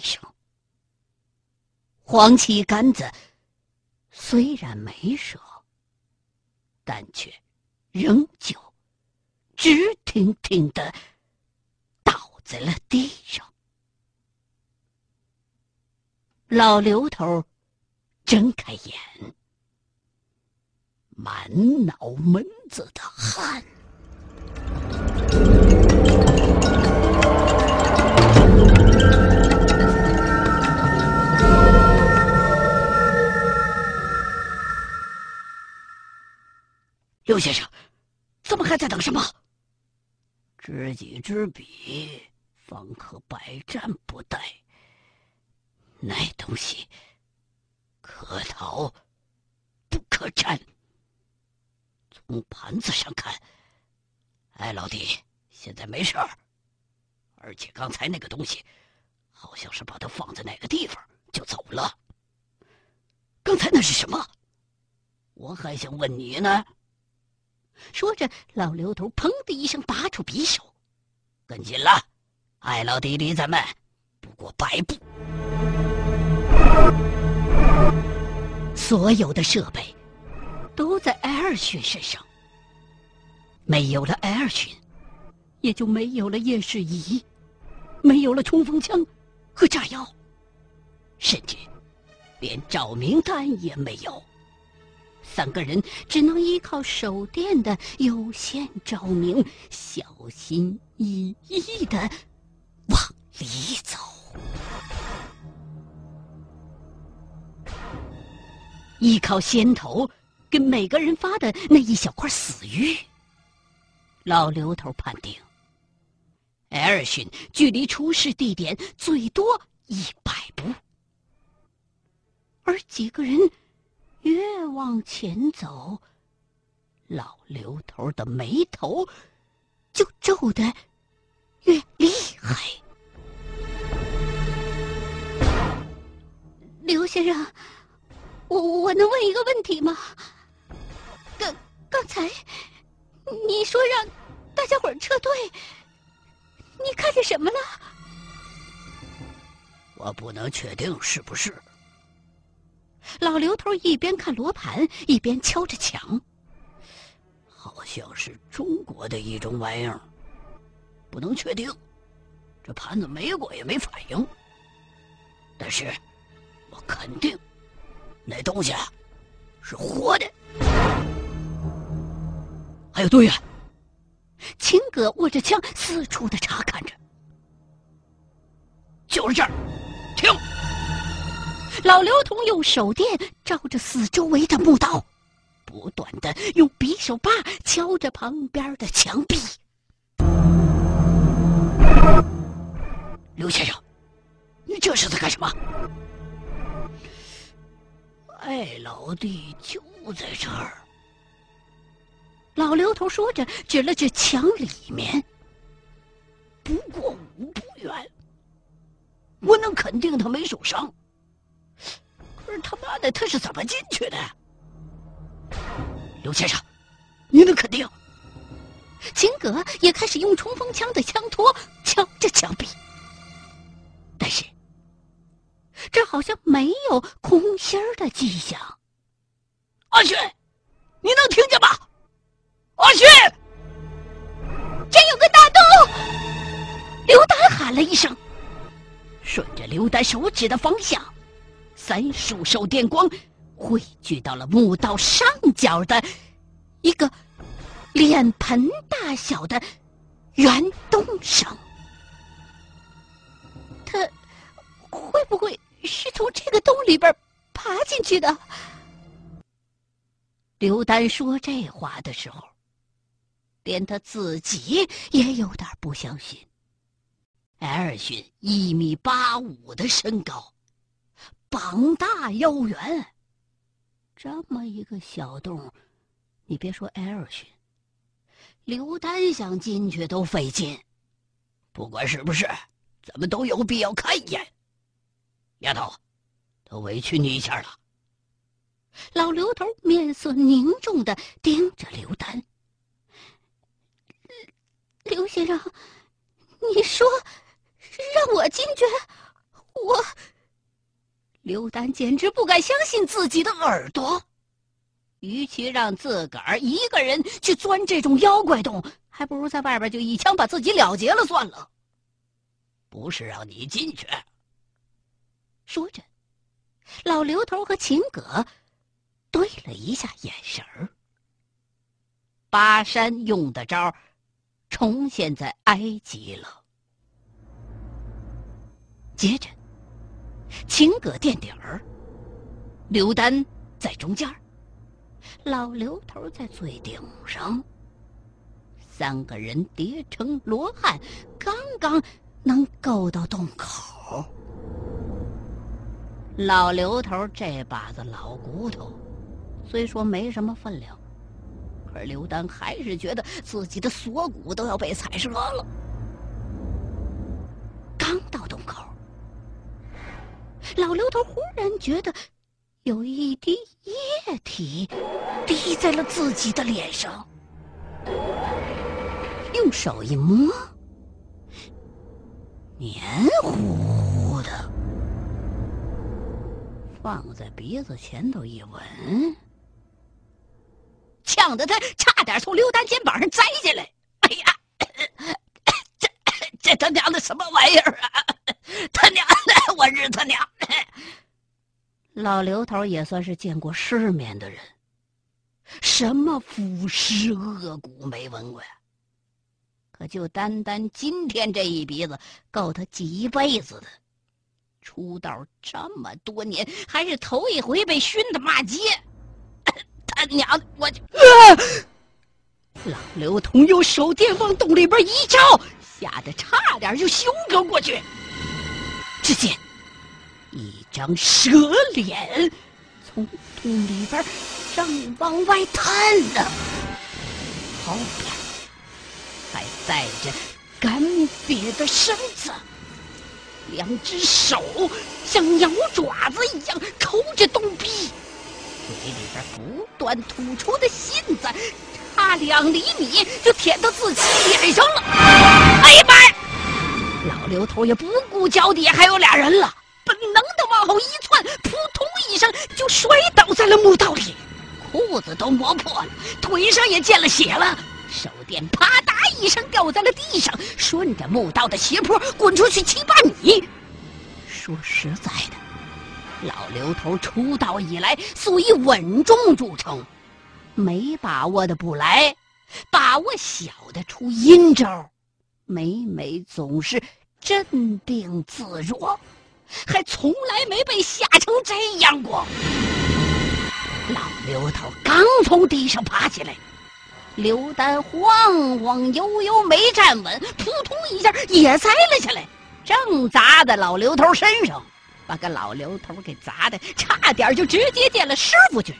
声。黄旗杆子虽然没折，但却仍旧直挺挺的倒在了地上。老刘头睁开眼，满脑门子的汗。刘先生，咱们还在等什么？知己知彼，方可百战不殆。那东西可逃不可战。从盘子上看，哎，老弟，现在没事儿。而且刚才那个东西，好像是把它放在哪个地方就走了。刚才那是什么？我还想问你呢。说着，老刘头砰的一声拔出匕首，跟紧了，艾老弟离咱们不过百步。所有的设备都在艾尔逊身上，没有了艾尔逊，也就没有了夜视仪，没有了冲锋枪和炸药，甚至连照明弹也没有。三个人只能依靠手电的有限照明，小心翼翼的往里走。依靠先头给每个人发的那一小块死玉，老刘头判定，艾尔逊距离出事地点最多一百步，而几个人。越往前走，老刘头的眉头就皱得越厉害。刘先生，我我能问一个问题吗？刚刚才你说让大家伙撤退，你看见什么了？我不能确定是不是。老刘头一边看罗盘，一边敲着墙。好像是中国的一种玩意儿，不能确定。这盘子没过也没反应。但是，我肯定，那东西是活的。还有队员，秦哥握着枪四处的查看着。就是这儿，老刘同用手电照着四周围的墓道，不断的用匕首把敲着旁边的墙壁。刘先生，你这是在干什么？艾老弟就在这儿。老刘头说着，指了指墙里面。不过五步远，我能肯定他没受伤。他妈的，他是怎么进去的？刘先生，你能肯定？秦葛也开始用冲锋枪的枪托敲着墙壁，但是这好像没有空心儿的迹象。阿旭，你能听见吗？阿旭，这有个大洞！刘丹喊了一声，顺着刘丹手指的方向。三束手电光汇聚到了墓道上角的一个脸盆大小的圆洞上。他会不会是从这个洞里边爬进去的？刘丹说这话的时候，连他自己也有点不相信。艾尔逊一米八五的身高。膀大腰圆，这么一个小洞，你别说艾尔逊，刘丹想进去都费劲。不管是不是，咱们都有必要看一眼。丫头，都委屈你一下了。老刘头面色凝重的盯着刘丹。刘先生，你说让我进去，我，刘丹简直不敢相信自己的耳朵。与其让自个儿一个人去钻这种妖怪洞，还不如在外边就一枪把自己了结了算了。不是让你进去。说着，老刘头和秦葛对了一下眼神儿。巴山用的招儿重现在埃及了。接着，秦葛垫底儿，刘丹在中间老刘头在最顶上，三个人叠成罗汉，刚刚能够到洞口。老刘头这把子老骨头，虽说没什么分量，可刘丹还是觉得自己的锁骨都要被踩折了。刚到洞口，老刘头忽然觉得。有一滴液体滴在了自己的脸上，用手一摸，黏糊糊的。放在鼻子前头一闻，呛得他差点从刘丹肩膀上栽下来。哎呀，这这他娘的什么玩意儿啊！他娘的，我日他娘！老刘头也算是见过世面的人，什么腐尸恶骨没闻过呀？可就单单今天这一鼻子，够他记一辈子的。出道这么多年，还是头一回被熏的骂街。他娘的，我就……老刘头用手电往洞里边一照，吓得差点就休克过去。只见。一张蛇脸从洞里边正往外探呢，后边还带着干瘪的身子，两只手像鸟爪子一样抠着洞壁，嘴里边不断吐出的信子，差两厘米就舔到自己脸上了。哎呀妈呀！老刘头也不顾脚底下还有俩人了。本能的往后一窜，扑通一声就摔倒在了墓道里，裤子都磨破了，腿上也见了血了，手电啪嗒一声掉在了地上，顺着墓道的斜坡滚出去七八米。说实在的，老刘头出道以来素以稳重著称，没把握的不来，把握小的出阴招，每每总是镇定自若。还从来没被吓成这样过。老刘头刚从地上爬起来，刘丹晃晃悠悠没站稳，扑通一下也栽了下来，正砸在老刘头身上，把个老刘头给砸的差点就直接见了师傅去。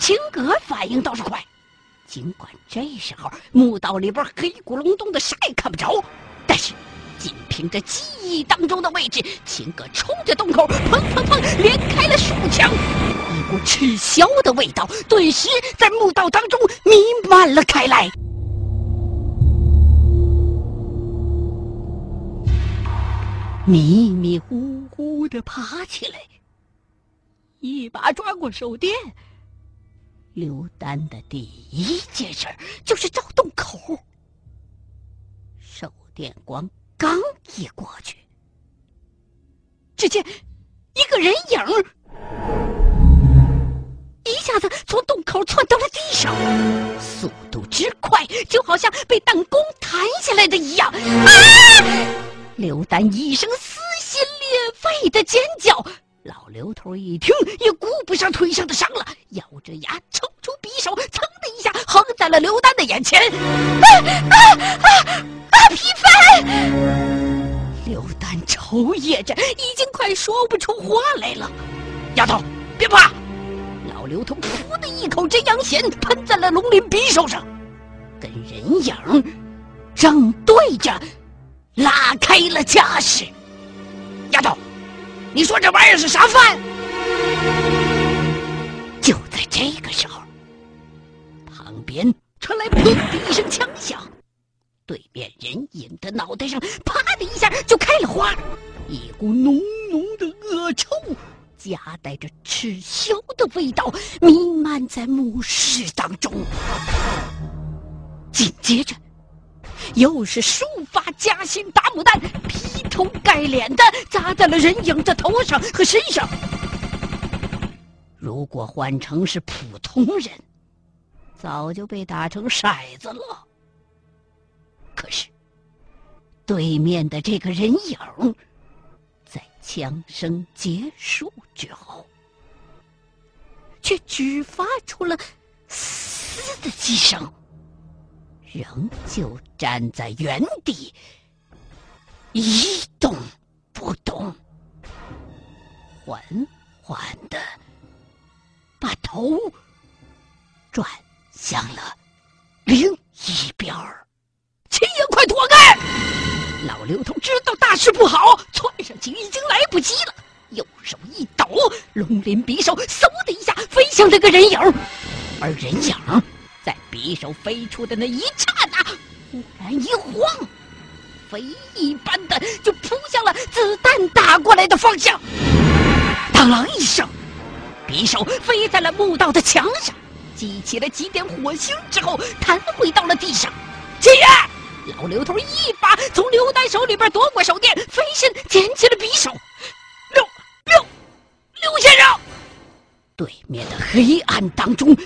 秦格反应倒是快，尽管这时候墓道里边黑咕隆咚的啥也看不着，但是。仅凭着记忆当中的位置，秦哥冲着洞口，砰砰砰，连开了数枪。一股赤硝的味道顿时在墓道当中弥漫了开来。迷迷糊糊的爬起来，一把抓过手电。刘丹的第一件事就是找洞口，手电光。刚一过去，只见一个人影一下子从洞口窜到了地上，速度之快，就好像被弹弓弹下来的一样。啊！刘丹一声撕心裂肺的尖叫，老刘头一听也顾不上腿上的伤了，咬着牙抽出匕首，噌的一下横在了刘丹的眼前。啊啊啊！啊！皮翻！刘丹抽噎着，已经快说不出话来了。丫头，别怕！老刘头噗的一口真阳涎喷在了龙鳞匕首上，跟人影正对着拉开了架势。丫头，你说这玩意儿是啥饭？就在这个时候，旁边传来“砰”的一声枪响。对面人影的脑袋上，啪的一下就开了花，一股浓浓的恶臭，夹带着耻笑的味道，弥漫在墓室当中。紧接着，又是数发夹心打木弹劈头盖脸的砸在了人影的头上和身上。如果换成是普通人，早就被打成骰子了。可是，对面的这个人影，在枪声结束之后，却只发出了“嘶”的几声，仍旧站在原地，一动不动，缓缓的把头转向了另一边儿。秦爷，快躲开！老刘头知道大事不好，窜上去已经来不及了。右手一抖，龙鳞匕首嗖的一下飞向这个人影而人影在匕首飞出的那一刹那，忽然一晃，飞一般的就扑向了子弹打过来的方向。当啷一声，匕首飞在了墓道的墙上，激起了几点火星之后，弹回到了地上。秦爷。老刘头一把从刘丹手里边夺过手电，飞身捡起了匕首。刘刘刘先生，对面的黑暗当中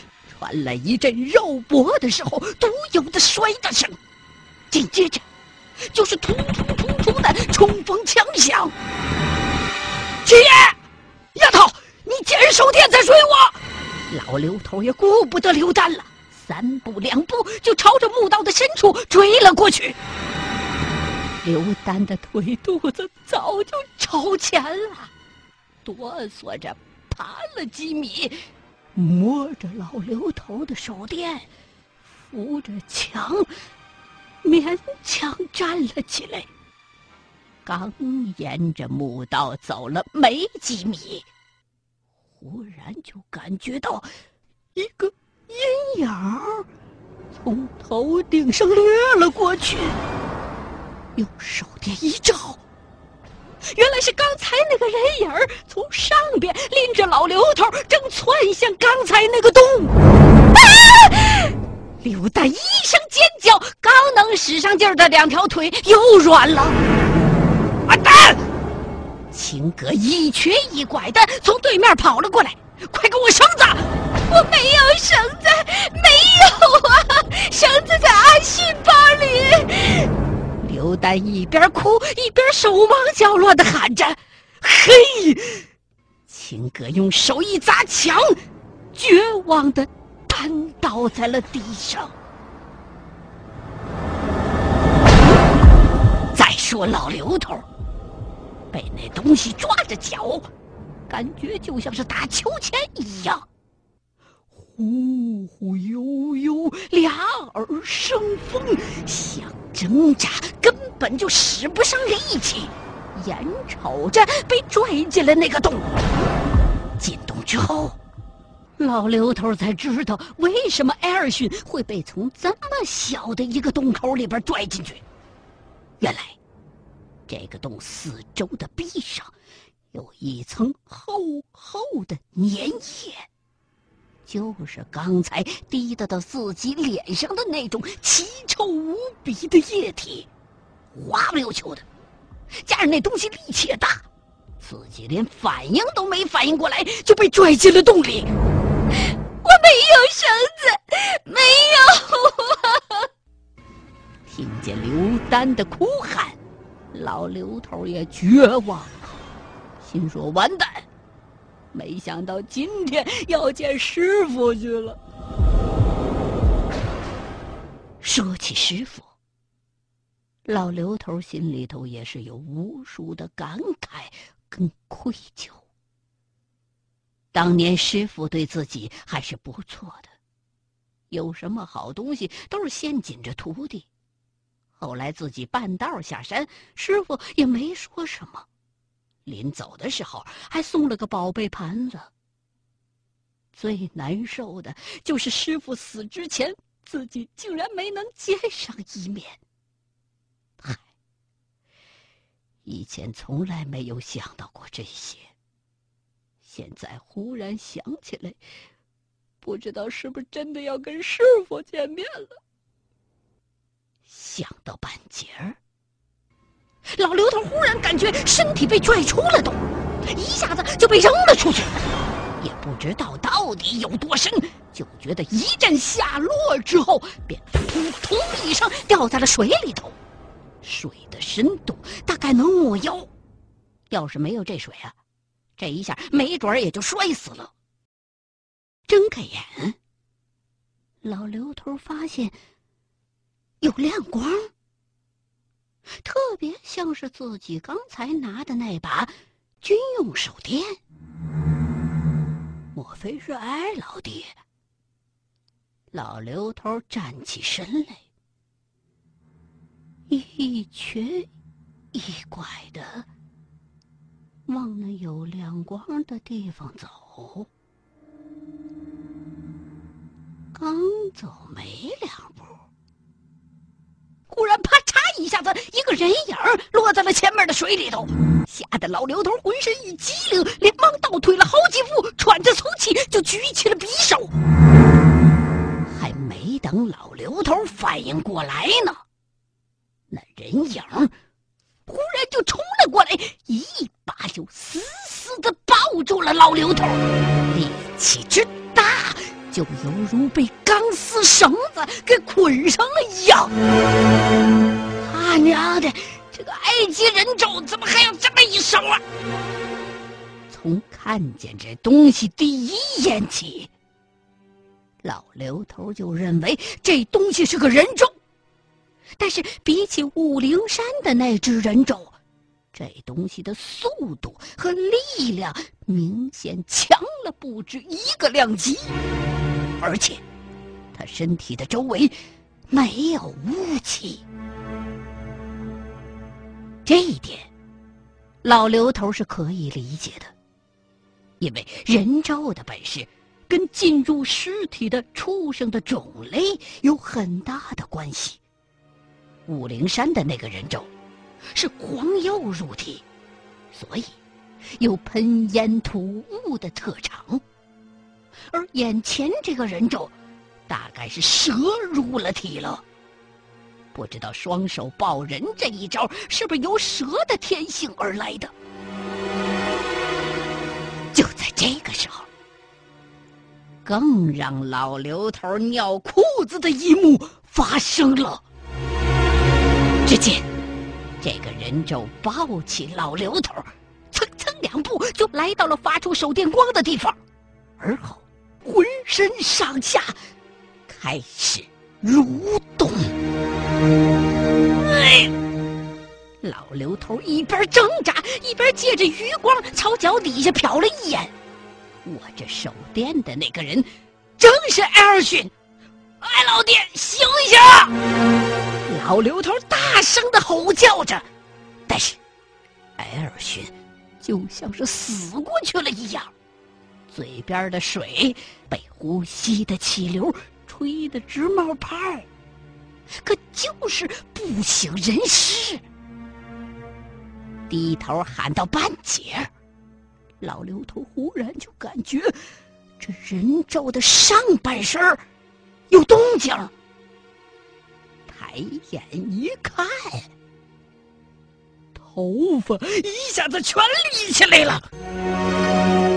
传来一阵肉搏的时候独有的摔打声，紧接着就是突突突突的冲锋枪响。七爷，丫头，你捡手电再追我！老刘头也顾不得刘丹了。三步两步就朝着墓道的深处追了过去。刘丹的腿肚子早就朝前了，哆嗦着爬了几米，摸着老刘头的手电，扶着墙，勉强站了起来。刚沿着墓道走了没几米，忽然就感觉到一个。阴影从头顶上掠了过去，用手电一照，原来是刚才那个人影儿从上边拎着老刘头，正窜向刚才那个洞。刘丹一声尖叫，刚能使上劲儿的两条腿又软了。完蛋！秦格一瘸一拐的从对面跑了过来，快给我绳子！我没有绳子，没有啊！绳子在阿信包里。刘丹一边哭一边手忙脚乱的喊着：“嘿！”秦哥用手一砸墙，绝望的瘫倒在了地上。再说老刘头，被那东西抓着脚，感觉就像是打秋千一样。呜呼悠悠，俩耳生风，想挣扎根本就使不上力气，眼瞅着被拽进了那个洞。进洞之后，老刘头才知道为什么艾尔逊会被从这么小的一个洞口里边拽进去。原来，这个洞四周的壁上有一层厚厚的粘液。就是刚才滴答到自己脸上的那种奇臭无比的液体，滑不溜秋的，加上那东西力气也大，自己连反应都没反应过来，就被拽进了洞里。我没有绳子，没有。听见刘丹的哭喊，老刘头也绝望了，心说完蛋。没想到今天要见师傅去了。说起师傅，老刘头心里头也是有无数的感慨跟愧疚。当年师傅对自己还是不错的，有什么好东西都是先紧着徒弟。后来自己半道下山，师傅也没说什么。临走的时候还送了个宝贝盘子。最难受的就是师傅死之前，自己竟然没能见上一面。嗨，以前从来没有想到过这些，现在忽然想起来，不知道是不是真的要跟师傅见面了。想到半截儿，老刘头忽然感觉身体被拽出了洞，一下子就被扔了出去，也不知道到底有多深，就觉得一阵下落之后，便扑通一声掉在了水里头。水的深度大概能没腰，要是没有这水啊，这一下没准儿也就摔死了。睁开眼，老刘头发现有亮光，特别像是自己刚才拿的那把军用手电。莫非是艾老爹？老刘头站起身来。一瘸一拐的往那有亮光的地方走，刚走没两步，忽然啪一下子，一个人影落在了前面的水里头，吓得老刘头浑身一激灵，连忙倒退了好几步，喘着粗气就举起了匕首。还没等老刘头反应过来呢。那人影忽然就冲了过来，一把就死死的抱住了老刘头，力气之大，就犹如被钢丝绳子给捆上了一样。他娘的，这个埃及人咒怎么还有这么一手啊？从看见这东西第一眼起，老刘头就认为这东西是个人咒。但是比起武陵山的那只人咒，这东西的速度和力量明显强了不止一个量级，而且他身体的周围没有雾气。这一点，老刘头是可以理解的，因为人咒的本事跟进入尸体的畜生的种类有很大的关系。武陵山的那个人咒，是黄药入体，所以有喷烟吐雾的特长。而眼前这个人咒，大概是蛇入了体了。不知道双手抱人这一招是不是由蛇的天性而来的？就在这个时候，更让老刘头尿裤子的一幕发生了。只见这个人咒抱起老刘头，蹭蹭两步就来到了发出手电光的地方，而后浑身上下开始蠕动。哎，老刘头一边挣扎，一边借着余光朝脚底下瞟了一眼，握着手电的那个人正是艾尔逊。哎，老爹，醒醒！老刘头大声的吼叫着，但是艾尔逊就像是死过去了一样，嘴边的水被呼吸的气流吹得直冒泡，可就是不省人事。低头喊到半截，老刘头忽然就感觉这人咒的上半身有动静。抬眼一看，头发一下子全立起来了。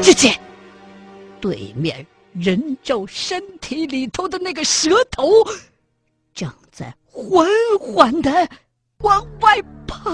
姐姐对面人肉身体里头的那个蛇头，正在缓缓的往外爬。